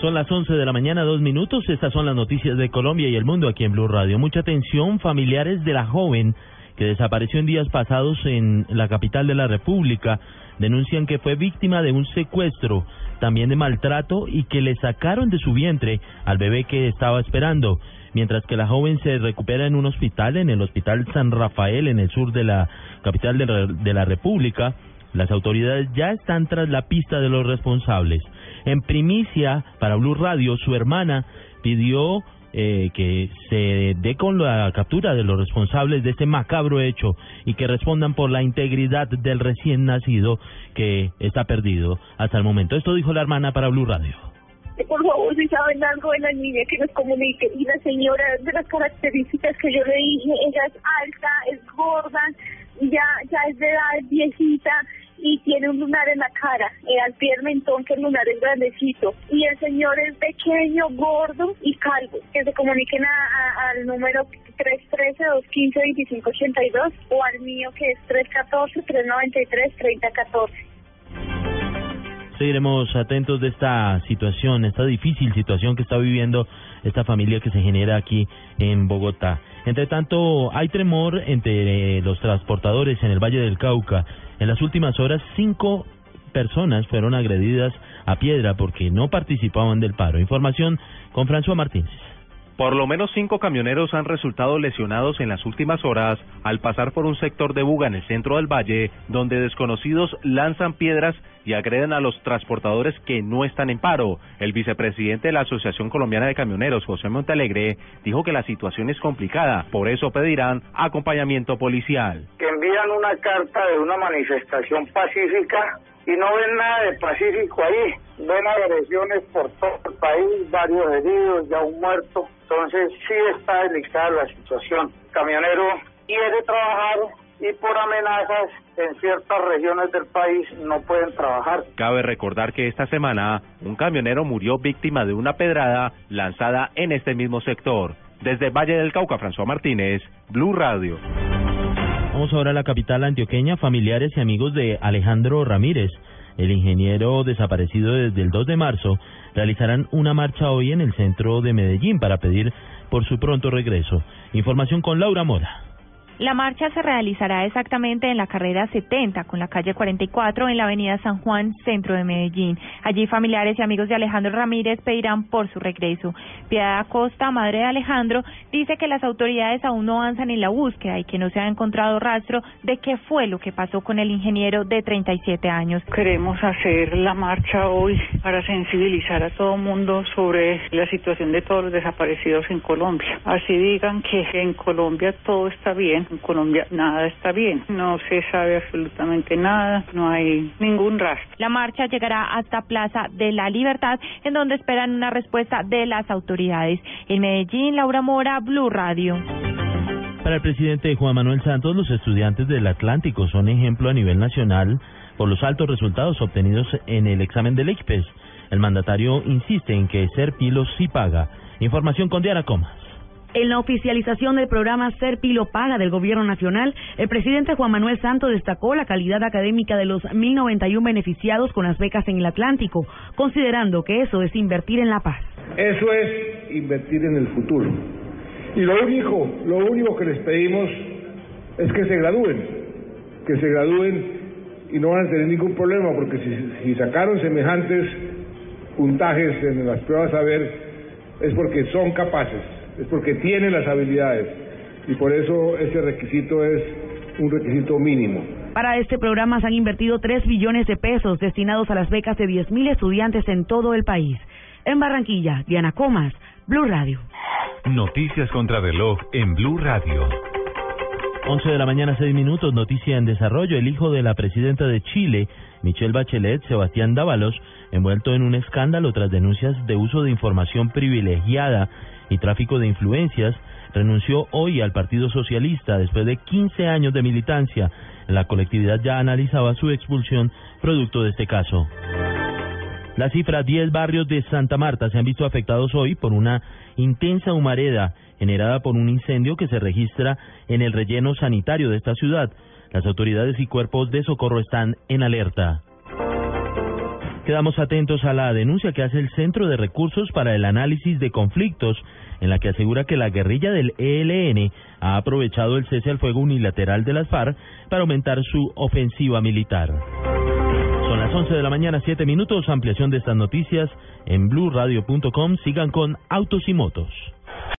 Son las 11 de la mañana, dos minutos. Estas son las noticias de Colombia y el mundo aquí en Blue Radio. Mucha atención, familiares de la joven que desapareció en días pasados en la capital de la República denuncian que fue víctima de un secuestro, también de maltrato y que le sacaron de su vientre al bebé que estaba esperando. Mientras que la joven se recupera en un hospital, en el Hospital San Rafael, en el sur de la capital de la, República, las autoridades ya están tras la pista de los responsables. En primicia, para Blue Radio, su hermana pidió eh, que se dé con la captura de los responsables de este macabro hecho y que respondan por la integridad del recién nacido que está perdido hasta el momento. Esto dijo la hermana para Blue Radio. Por favor, si saben algo de la niña que nos comunique. Y la señora, de las características que yo le dije, ella es alta, es gorda, ya, ya es de edad, es viejita tiene un lunar en la cara, eh, al pie del mentón que el lunar es grandecito. Y el señor es pequeño, gordo y calvo. Que se comuniquen a, a- al número 313-215-2582 o al mío que es 314-393-3014. Seguiremos atentos de esta situación, esta difícil situación que está viviendo esta familia que se genera aquí en Bogotá. Entre tanto, hay tremor entre los transportadores en el Valle del Cauca. En las últimas horas, cinco personas fueron agredidas a piedra porque no participaban del paro. Información con François Martínez. Por lo menos cinco camioneros han resultado lesionados en las últimas horas al pasar por un sector de Buga en el centro del valle, donde desconocidos lanzan piedras y agreden a los transportadores que no están en paro. El vicepresidente de la Asociación Colombiana de Camioneros, José Montalegre, dijo que la situación es complicada, por eso pedirán acompañamiento policial. que envían una carta de una manifestación pacífica y no ven nada de pacífico ahí. Ven agresiones por todo el país, varios heridos, ya un muerto. Entonces sí está delicada la situación. El camionero quiere trabajar y por amenazas en ciertas regiones del país no pueden trabajar. Cabe recordar que esta semana un camionero murió víctima de una pedrada lanzada en este mismo sector. Desde Valle del Cauca, François Martínez, Blue Radio. Vamos ahora a la capital antioqueña. Familiares y amigos de Alejandro Ramírez, el ingeniero desaparecido desde el 2 de marzo, realizarán una marcha hoy en el centro de Medellín para pedir por su pronto regreso. Información con Laura Mora. La marcha se realizará exactamente en la carrera 70 con la calle 44 en la avenida San Juan, centro de Medellín. Allí familiares y amigos de Alejandro Ramírez pedirán por su regreso. Piedad Acosta, madre de Alejandro, dice que las autoridades aún no avanzan en la búsqueda y que no se ha encontrado rastro de qué fue lo que pasó con el ingeniero de 37 años. Queremos hacer la marcha hoy para sensibilizar a todo el mundo sobre la situación de todos los desaparecidos en Colombia. Así digan que en Colombia todo está bien, en Colombia nada está bien. No se sabe absolutamente nada, no hay ningún rastro. La marcha llegará hasta Plaza de la Libertad, en donde esperan una respuesta de las autoridades. En Medellín, Laura Mora, Blue Radio. Para el presidente Juan Manuel Santos, los estudiantes del Atlántico son ejemplo a nivel nacional por los altos resultados obtenidos en el examen del ICPES. El mandatario insiste en que ser pilo sí paga. Información con Diana Comas. En la oficialización del programa Ser Pilo Paga del Gobierno Nacional, el presidente Juan Manuel Santos destacó la calidad académica de los 1.091 beneficiados con las becas en el Atlántico, considerando que eso es invertir en la paz. Eso es invertir en el futuro. Y lo único, lo único que les pedimos es que se gradúen, que se gradúen y no van a tener ningún problema, porque si, si sacaron semejantes puntajes en las pruebas a ver, es porque son capaces, es porque tienen las habilidades y por eso ese requisito es un requisito mínimo. Para este programa se han invertido 3 billones de pesos destinados a las becas de 10.000 estudiantes en todo el país. En Barranquilla, Diana Comas, Blue Radio. Noticias contra reloj en Blue Radio. 11 de la mañana, 6 minutos, noticia en desarrollo. El hijo de la presidenta de Chile, Michelle Bachelet, Sebastián Dávalos, envuelto en un escándalo tras denuncias de uso de información privilegiada y tráfico de influencias, renunció hoy al Partido Socialista después de 15 años de militancia. La colectividad ya analizaba su expulsión producto de este caso. La cifra 10 barrios de Santa Marta se han visto afectados hoy por una intensa humareda generada por un incendio que se registra en el relleno sanitario de esta ciudad. Las autoridades y cuerpos de socorro están en alerta. Quedamos atentos a la denuncia que hace el Centro de Recursos para el Análisis de Conflictos, en la que asegura que la guerrilla del ELN ha aprovechado el cese al fuego unilateral de las FARC para aumentar su ofensiva militar. Son las 11 de la mañana, 7 minutos. Ampliación de estas noticias en blurradio.com. Sigan con Autos y Motos.